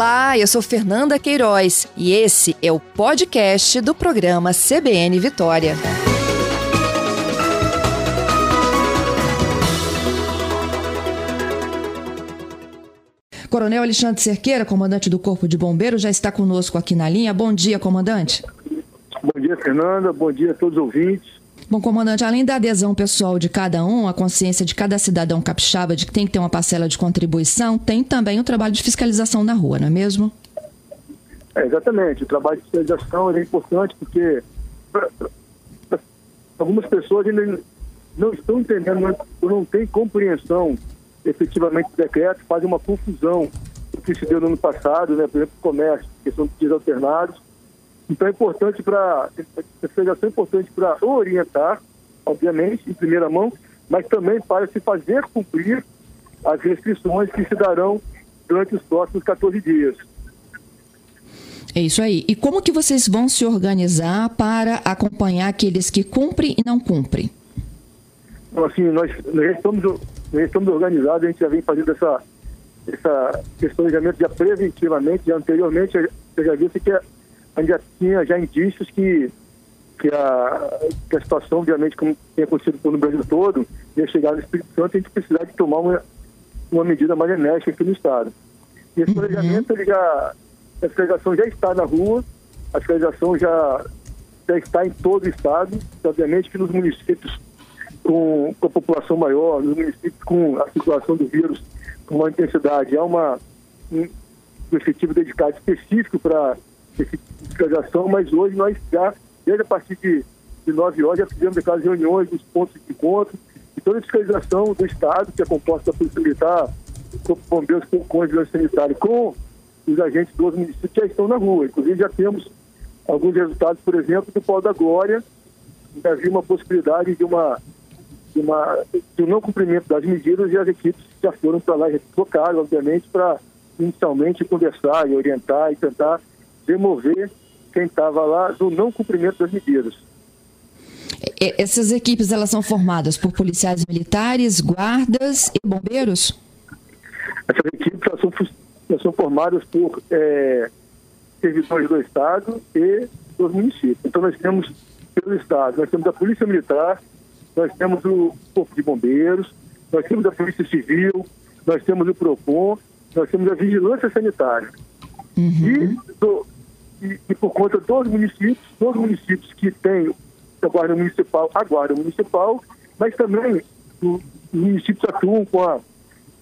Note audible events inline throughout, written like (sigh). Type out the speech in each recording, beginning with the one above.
Olá, eu sou Fernanda Queiroz e esse é o podcast do programa CBN Vitória. Coronel Alexandre Cerqueira, comandante do Corpo de Bombeiros, já está conosco aqui na linha. Bom dia, comandante. Bom dia, Fernanda. Bom dia a todos os ouvintes. Bom, comandante, além da adesão pessoal de cada um, a consciência de cada cidadão capixaba de que tem que ter uma parcela de contribuição, tem também o trabalho de fiscalização na rua, não é mesmo? É, exatamente. O trabalho de fiscalização é importante porque algumas pessoas ainda não estão entendendo, ou não têm compreensão efetivamente o decreto, fazem uma confusão do que se deu no ano passado, né, por exemplo, o comércio, questão de dias alternados. Então é importante para, a federação é importante para orientar, obviamente, em primeira mão, mas também para se fazer cumprir as restrições que se darão durante os próximos 14 dias. É isso aí. E como que vocês vão se organizar para acompanhar aqueles que cumprem e não cumprem? Então, assim, nós, nós estamos nós estamos organizados, a gente já vem fazendo essa, essa, esse planejamento já preventivamente, já anteriormente, eu já disse que a gente já tinha já indícios que, que, a, que a situação, obviamente, como tem acontecido no Brasil todo, ia chegar no Espírito Santo, a gente precisar de tomar uma, uma medida mais enérgica aqui no Estado. E esse uhum. planejamento, ele já, a fiscalização já está na rua, a fiscalização já, já está em todo o Estado, obviamente que nos municípios com, com a população maior, nos municípios com a situação do vírus com maior intensidade. Há uma, um, um efetivo dedicado específico para esse fiscalização, mas hoje nós já, desde a partir de, de 9 horas, já fizemos aquelas reuniões nos pontos de encontro e toda a fiscalização do Estado, que é composta Polícia Militar, Corpo Bombeiros, com a Vigilância Sanitária, com os agentes dos municípios já estão na rua. Inclusive já temos alguns resultados, por exemplo, do Polo da Glória, já havia uma possibilidade de uma de, uma, de um não cumprimento das medidas e as equipes já foram para lá e tocaram, obviamente, para inicialmente conversar e orientar e tentar demover quem estava lá do não cumprimento das medidas. Essas equipes elas são formadas por policiais militares, guardas e bombeiros? Essas equipes elas são, elas são formadas por é, servidores do Estado e dos municípios. Então nós temos pelo Estado, nós temos a Polícia Militar, nós temos o Corpo de Bombeiros, nós temos a Polícia Civil, nós temos o PROCON, nós temos a Vigilância Sanitária. Uhum. E, do, e, e, por conta dos municípios, dos municípios que têm a Guarda Municipal, a Guarda Municipal, mas também os municípios atuam com a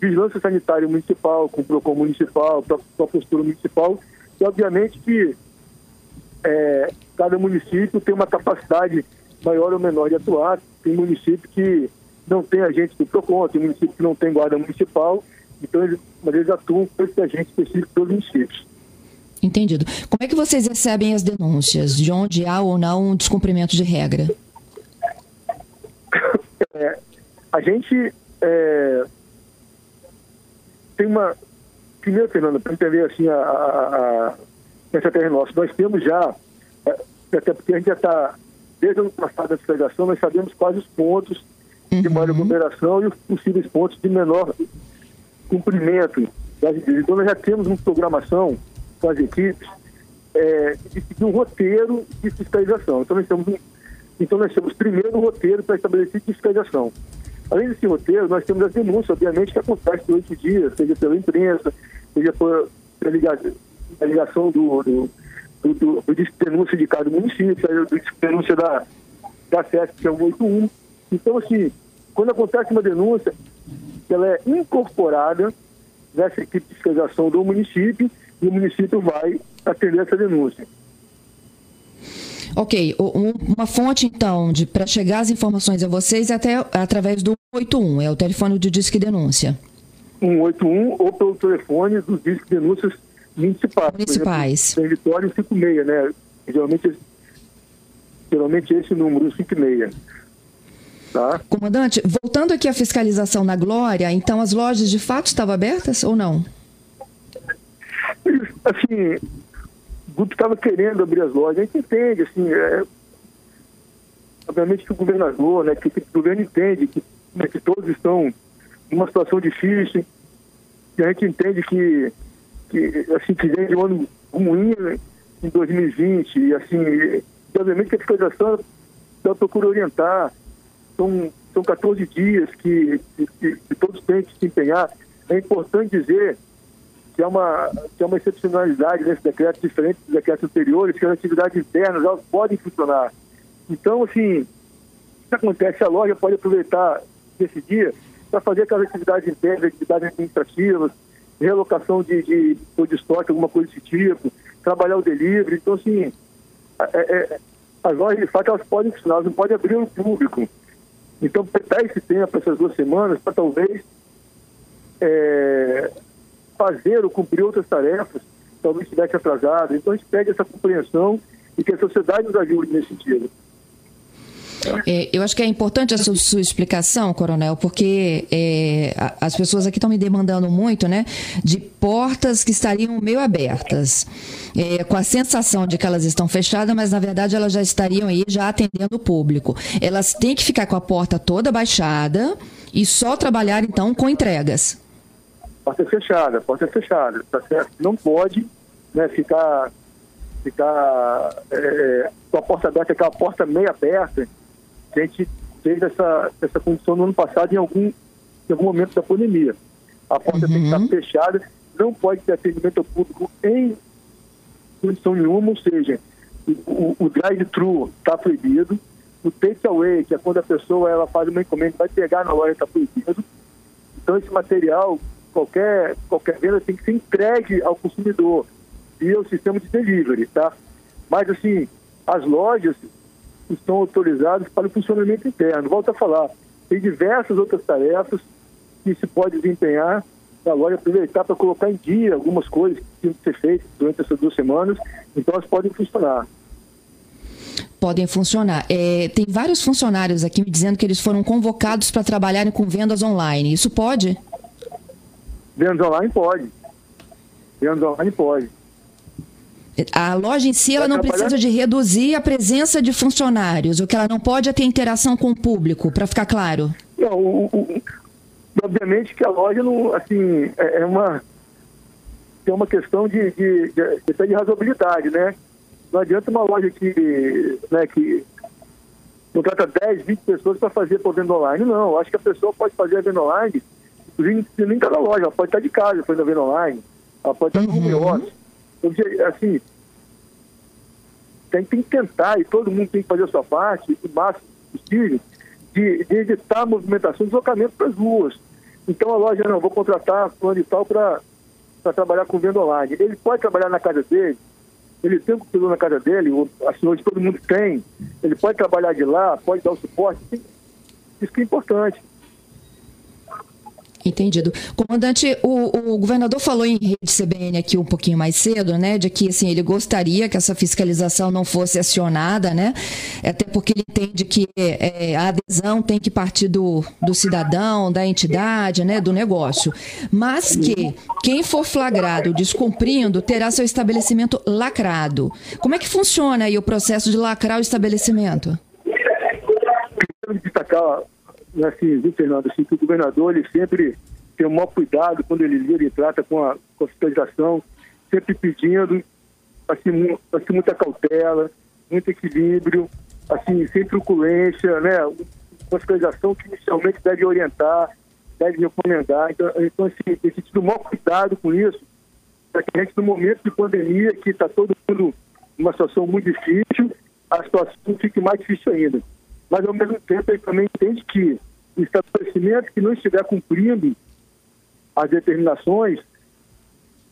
Vigilância Sanitária Municipal, com o PROCON Municipal, com a postura municipal, e obviamente que é, cada município tem uma capacidade maior ou menor de atuar. Tem município que não tem agente do PROCON, tem município que não tem guarda municipal, então eles, mas eles atuam com esse agente específico dos municípios. Entendido. Como é que vocês recebem as denúncias de onde há ou não um descumprimento de regra? (laughs) É, a gente é, tem uma. Primeiro, Fernanda, para entender assim a, a, a, essa terra nossa, nós temos já, é, até porque a gente já está Desde o ano passado da fiscalização, nós sabemos quais os pontos uhum. de maior aglomeração e os possíveis pontos de menor cumprimento das Então, nós já temos uma programação com as equipes é, de seguir um roteiro de fiscalização. Então, nós temos, então, nós temos primeiro um roteiro para estabelecer fiscalização. Além desse roteiro, nós temos as denúncias, obviamente, que acontecem durante o dia, seja pela imprensa, seja por, pela ligação do, do do, do, do denúncia de cada município, do denúncia da, da SESC, que é o 81. Então, assim, quando acontece uma denúncia, ela é incorporada nessa equipe de fiscalização do município e o município vai atender essa denúncia. Ok, uma fonte então para chegar as informações a vocês é até através do 181, é o telefone do Disque Denúncia. 181 ou pelo telefone dos Disque Denúncias municipais. Municipais. Exemplo, tem Vitória e 56, né? Geralmente, geralmente esse número, 56. Tá? Comandante, voltando aqui à fiscalização na Glória, então as lojas de fato estavam abertas ou não? Assim, o grupo estava querendo abrir as lojas, a gente entende, assim, é, obviamente que o governador, né, que, que o governo entende que, né, que todos estão numa situação difícil, e a gente entende que que, assim, que vem de um ano ruim em 2020, e assim, obviamente que a fiscalização ela procura orientar, são, são 14 dias que, que, que todos têm que se empenhar. É importante dizer que é uma, que é uma excepcionalidade nesse decreto, diferente dos decretos anteriores, que as atividades internas elas podem funcionar. Então, assim, o que acontece? A loja pode aproveitar esse dia para fazer aquelas atividades internas, atividades administrativas, relocação de, de, de estoque, alguma coisa desse tipo, trabalhar o delivery. Então, assim, é, é, as lojas, de fato, elas podem funcionar, elas não podem abrir ao público. Então, dar esse tempo, essas duas semanas, para talvez é, fazer ou cumprir outras tarefas, talvez estivesse atrasado. Então, a gente pede essa compreensão e que a sociedade nos ajude nesse sentido. É, eu acho que é importante essa sua explicação, Coronel, porque é, as pessoas aqui estão me demandando muito, né, de portas que estariam meio abertas, é, com a sensação de que elas estão fechadas, mas na verdade elas já estariam aí já atendendo o público. Elas têm que ficar com a porta toda baixada e só trabalhar então com entregas. Porta fechada, porta fechada, tá certo? Não pode, né, ficar ficar é, com a porta aberta, aquela porta meio aberta, a gente teve essa, essa condição no ano passado em algum, em algum momento da pandemia. A porta uhum. tem que estar uhum. fechada, não pode ter atendimento ao público em condição nenhuma, ou seja, o, o drive-thru está proibido, o take-away, que é quando a pessoa ela faz uma encomenda vai pegar na loja, está proibido. Então esse material, qualquer, qualquer venda tem que ser entregue ao consumidor e o sistema de delivery, tá? Mas assim, as lojas estão autorizados para o funcionamento interno. Volto a falar, tem diversas outras tarefas que se pode desempenhar a loja aproveitar para colocar em dia algumas coisas que tinham que ser feitas durante essas duas semanas, então elas podem funcionar. Podem funcionar. É, tem vários funcionários aqui me dizendo que eles foram convocados para trabalharem com vendas online. Isso pode? Vendas online pode. Vendas online pode. A loja em si ela não precisa de reduzir a presença de funcionários, o que ela não pode é ter interação com o público, para ficar claro. Não, o, o, obviamente que a loja não, assim, é, é uma tem uma questão de, de, de, de razoabilidade, né? Não adianta uma loja que, né, que contrata 10, 20 pessoas para fazer por venda online. Não, eu acho que a pessoa pode fazer a venda online, inclusive nem está na loja, ela pode estar de casa fazendo a venda online, ela pode estar no home uhum. office porque, assim, tem, tem que tentar, e todo mundo tem que fazer a sua parte, o máximo possível, de, de evitar a movimentação, deslocamento para as ruas. Então a loja, não, vou contratar plano e tal para trabalhar com venda online. Ele pode trabalhar na casa dele, ele tem um computador na casa dele, assim, hoje todo mundo tem, ele pode trabalhar de lá, pode dar o suporte, isso que é importante. Entendido. Comandante, o, o, governador falou em rede CBN aqui um pouquinho mais cedo, né, de que assim, ele gostaria que essa fiscalização não fosse acionada, né, até porque ele entende que é, a adesão tem que partir do, do cidadão, da entidade, né, do negócio, mas que quem for flagrado descumprindo terá seu estabelecimento lacrado. Como é que funciona aí o processo de lacrar o estabelecimento? Quero destacar assim, viu, Fernando, assim, que o governador ele sempre tem o maior cuidado quando ele lida e trata com a, a fiscalização, sempre pedindo assim, assim, muita cautela, muito equilíbrio, assim, sem truculência, né? Uma fiscalização que inicialmente deve orientar, deve recomendar. Então, então assim, tem tido o maior cuidado com isso, para que a gente, no momento de pandemia, que está todo mundo numa situação muito difícil, a situação fique mais difícil ainda. Mas, ao mesmo tempo, ele também entende que o estabelecimento que não estiver cumprindo as determinações,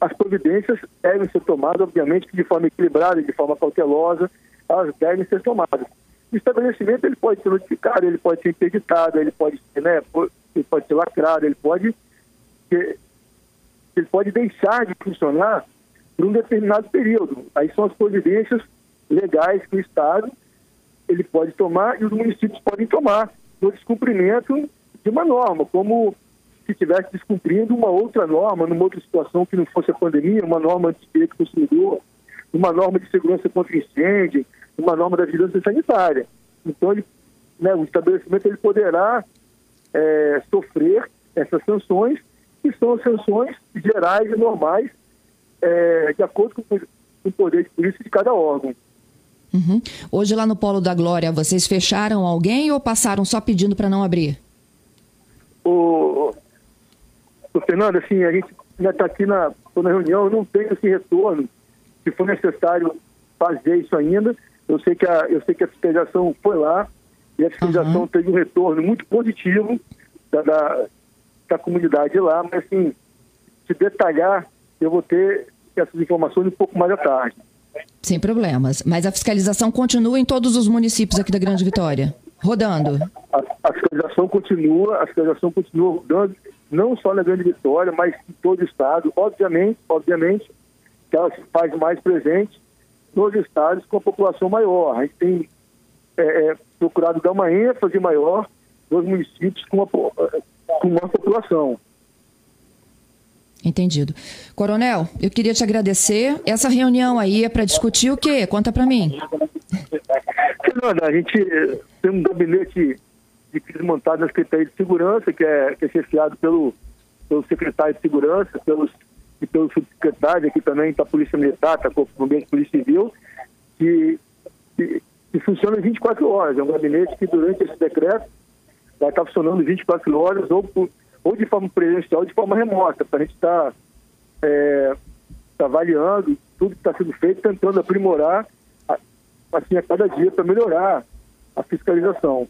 as providências devem ser tomadas, obviamente, de forma equilibrada, de forma cautelosa, elas devem ser tomadas. O estabelecimento ele pode ser notificado, ele pode ser interditado, ele pode ser, né, ele pode ser lacrado, ele pode, ele pode deixar de funcionar por um determinado período. Aí são as providências legais que o Estado ele pode tomar e os municípios podem tomar no descumprimento de uma norma, como se estivesse descumprindo uma outra norma, numa outra situação que não fosse a pandemia, uma norma de direito do consumidor, uma norma de segurança contra incêndio, uma norma da vigilância sanitária. Então, ele, né, o estabelecimento ele poderá é, sofrer essas sanções, que são sanções gerais e normais é, de acordo com o poder de polícia de cada órgão. Uhum. Hoje lá no Polo da Glória, vocês fecharam alguém ou passaram só pedindo para não abrir? O, o Fernando, assim, a gente está aqui na, na reunião, eu não tenho esse retorno. Se for necessário fazer isso ainda, eu sei que a, eu sei que a fiscalização foi lá e a fiscalização uhum. teve um retorno muito positivo da, da, da comunidade lá, mas assim, se detalhar, eu vou ter essas informações um pouco mais à tarde. Sem problemas. Mas a fiscalização continua em todos os municípios aqui da Grande Vitória? Rodando? A, a fiscalização continua, a fiscalização continua rodando, não só na Grande Vitória, mas em todo o estado. Obviamente, obviamente, que ela se faz mais presente nos estados com a população maior. A gente tem é, é, procurado dar uma ênfase maior nos municípios com, a, com maior população. Entendido. Coronel, eu queria te agradecer. Essa reunião aí é para discutir o quê? Conta para mim. A gente tem um gabinete de crise montado na Secretaria de Segurança, que é, que é chefiado pelo, pelo secretário de Segurança, pelos, e pelo subsecretário, aqui também está Polícia Militar, está o Ambiente Polícia Civil, que, que, que funciona 24 horas. É um gabinete que, durante esse decreto, vai estar funcionando 24 horas ou por ou de forma presencial ou de forma remota, para a gente estar tá, é, tá avaliando tudo que está sendo feito, tentando aprimorar assim a cada dia para melhorar a fiscalização.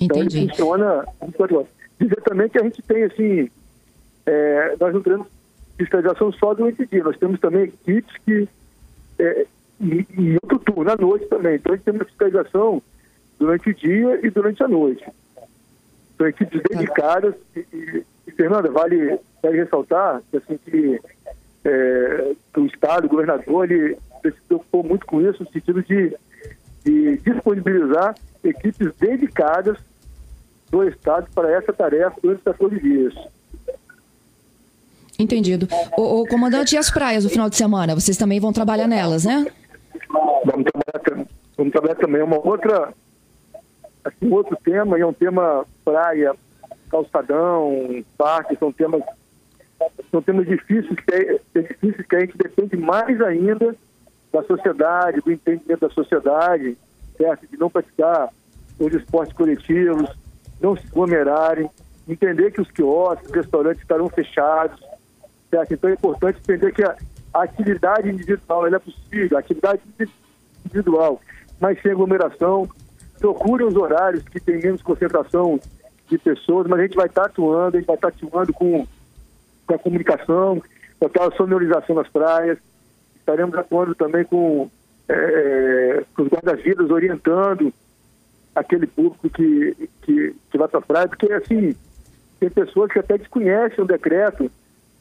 Entendi. Então ele funciona Dizer também que a gente tem assim, é, nós não temos fiscalização só durante o dia, nós temos também equipes que é, em, em outro turno, à noite também. Então a gente tem uma fiscalização durante o dia e durante a noite. São equipes dedicadas e, e, e Fernanda, vale, vale ressaltar que, assim, que, é, o Estado, o governador, ele, ele se preocupou muito com isso, no sentido de, de disponibilizar equipes dedicadas do Estado para essa tarefa durante os 14 dias. Entendido. O, o, comandante, e as praias no final de semana? Vocês também vão trabalhar nelas, né? Vamos trabalhar, vamos trabalhar também. Uma outra Assim, outro tema, e é um tema praia, calçadão, parque, são temas, são temas difíceis que, é, difíceis que a gente depende mais ainda da sociedade, do entendimento da sociedade, certo? De não praticar os esportes coletivos, não se aglomerarem, entender que os quiosques, os restaurantes estarão fechados, certo? Então é importante entender que a, a atividade individual é possível, a atividade individual, mas sem aglomeração, procurem os horários que tem menos concentração de pessoas, mas a gente vai estar atuando, a gente vai estar atuando com, com a comunicação, com aquela sonorização nas praias, estaremos atuando também com, é, com os guarda-vidas, orientando aquele público que, que, que vai para a praia, porque assim, tem pessoas que até desconhecem o decreto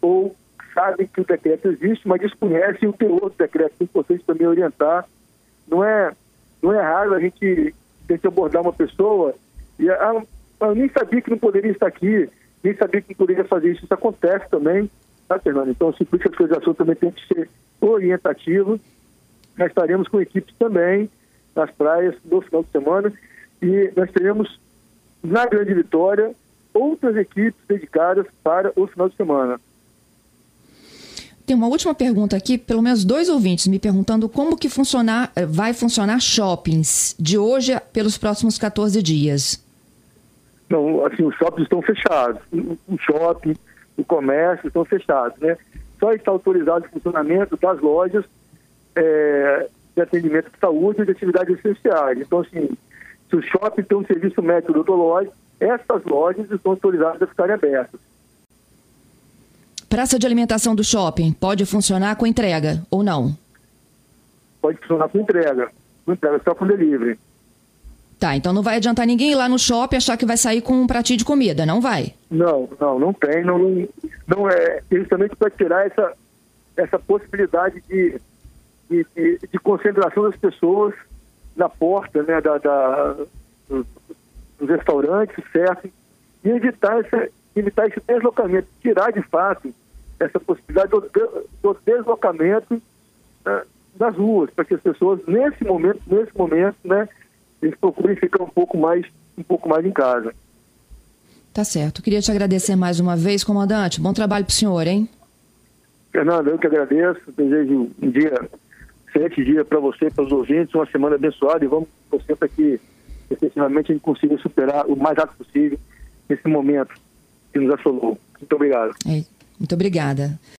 ou sabem que o decreto existe, mas desconhecem o teor do decreto. É importante também orientar. Não é, não é raro a gente que abordar uma pessoa e ah, eu nem sabia que não poderia estar aqui, nem sabia que não poderia fazer isso. Isso acontece também, tá, Fernando? Então, assim, por isso a fiscalização também tem que ser orientativa. Nós estaremos com equipes também nas praias no final de semana e nós teremos na Grande Vitória outras equipes dedicadas para o final de semana. Tem uma última pergunta aqui, pelo menos dois ouvintes me perguntando como que funcionar, eh, vai funcionar shoppings de hoje pelos próximos 14 dias. Não, assim, os shoppings estão fechados. O shopping, o comércio estão fechados, né? Só está autorizado o funcionamento das lojas é, de atendimento de saúde e de atividades essenciais. Então, assim, se o shopping tem um serviço médico odontológico, essas lojas estão autorizadas a ficarem abertas. Praça de alimentação do shopping pode funcionar com entrega ou não? Pode funcionar com entrega. Com entrega, só com delivery. Tá, então não vai adiantar ninguém ir lá no shopping achar que vai sair com um pratinho de comida, não vai? Não, não, não tem. Não, não, não é justamente para tirar essa, essa possibilidade de, de, de, de, concentração das pessoas na porta né, da, da dos, dos restaurantes, certo? E evitar, essa, evitar esse deslocamento, tirar de fato essa possibilidade do, do deslocamento né, das ruas, para que as pessoas nesse momento, nesse momento, né, eles procurem ficar um pouco mais, um pouco mais em casa. Tá certo. Queria te agradecer mais uma vez, comandante. Bom trabalho para o senhor, hein? Fernando, eu que agradeço, desejo um dia, excelente dia para você, para os ouvintes, uma semana abençoada e vamos torcer para que efetivamente a gente consiga superar o mais rápido possível esse momento que nos assolou. Muito obrigado. É, muito obrigada.